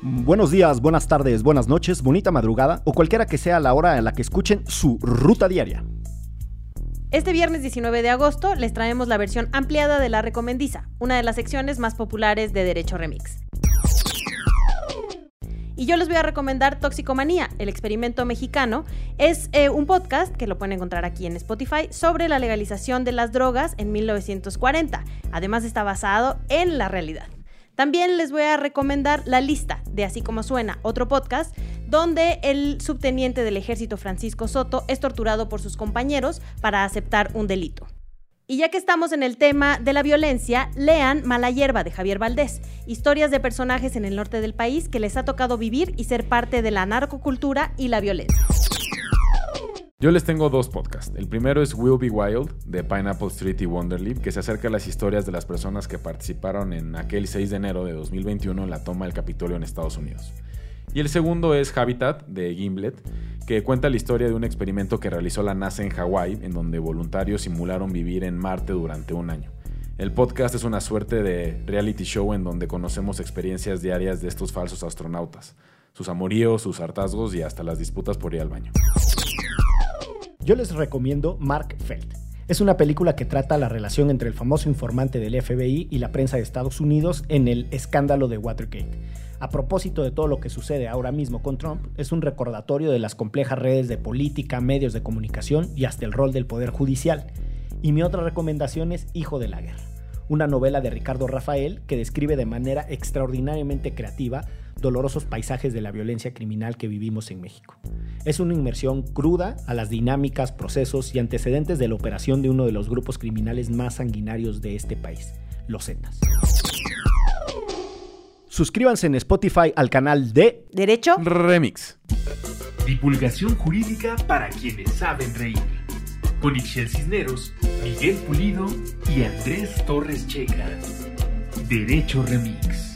Buenos días, buenas tardes, buenas noches, bonita madrugada o cualquiera que sea la hora en la que escuchen su ruta diaria. Este viernes 19 de agosto les traemos la versión ampliada de La Recomendiza, una de las secciones más populares de Derecho Remix. Y yo les voy a recomendar Toxicomanía, el experimento mexicano. Es eh, un podcast que lo pueden encontrar aquí en Spotify sobre la legalización de las drogas en 1940. Además está basado en la realidad. También les voy a recomendar La Lista de Así como Suena, otro podcast donde el subteniente del ejército Francisco Soto es torturado por sus compañeros para aceptar un delito. Y ya que estamos en el tema de la violencia, lean Mala Hierba de Javier Valdés, historias de personajes en el norte del país que les ha tocado vivir y ser parte de la narcocultura y la violencia. Yo les tengo dos podcasts. El primero es Will Be Wild de Pineapple Street y Wonderleaf, que se acerca a las historias de las personas que participaron en aquel 6 de enero de 2021 en la toma del Capitolio en Estados Unidos. Y el segundo es Habitat de Gimlet, que cuenta la historia de un experimento que realizó la NASA en Hawái, en donde voluntarios simularon vivir en Marte durante un año. El podcast es una suerte de reality show en donde conocemos experiencias diarias de estos falsos astronautas, sus amoríos, sus hartazgos y hasta las disputas por ir al baño. Yo les recomiendo Mark Feld. Es una película que trata la relación entre el famoso informante del FBI y la prensa de Estados Unidos en el escándalo de Watergate. A propósito de todo lo que sucede ahora mismo con Trump, es un recordatorio de las complejas redes de política, medios de comunicación y hasta el rol del Poder Judicial. Y mi otra recomendación es Hijo de la Guerra, una novela de Ricardo Rafael que describe de manera extraordinariamente creativa dolorosos paisajes de la violencia criminal que vivimos en México. Es una inmersión cruda a las dinámicas, procesos y antecedentes de la operación de uno de los grupos criminales más sanguinarios de este país, los Zetas. Suscríbanse en Spotify al canal de Derecho Remix. Divulgación jurídica para quienes saben reír. Con Ixel Cisneros, Miguel Pulido y Andrés Torres Checa. Derecho Remix.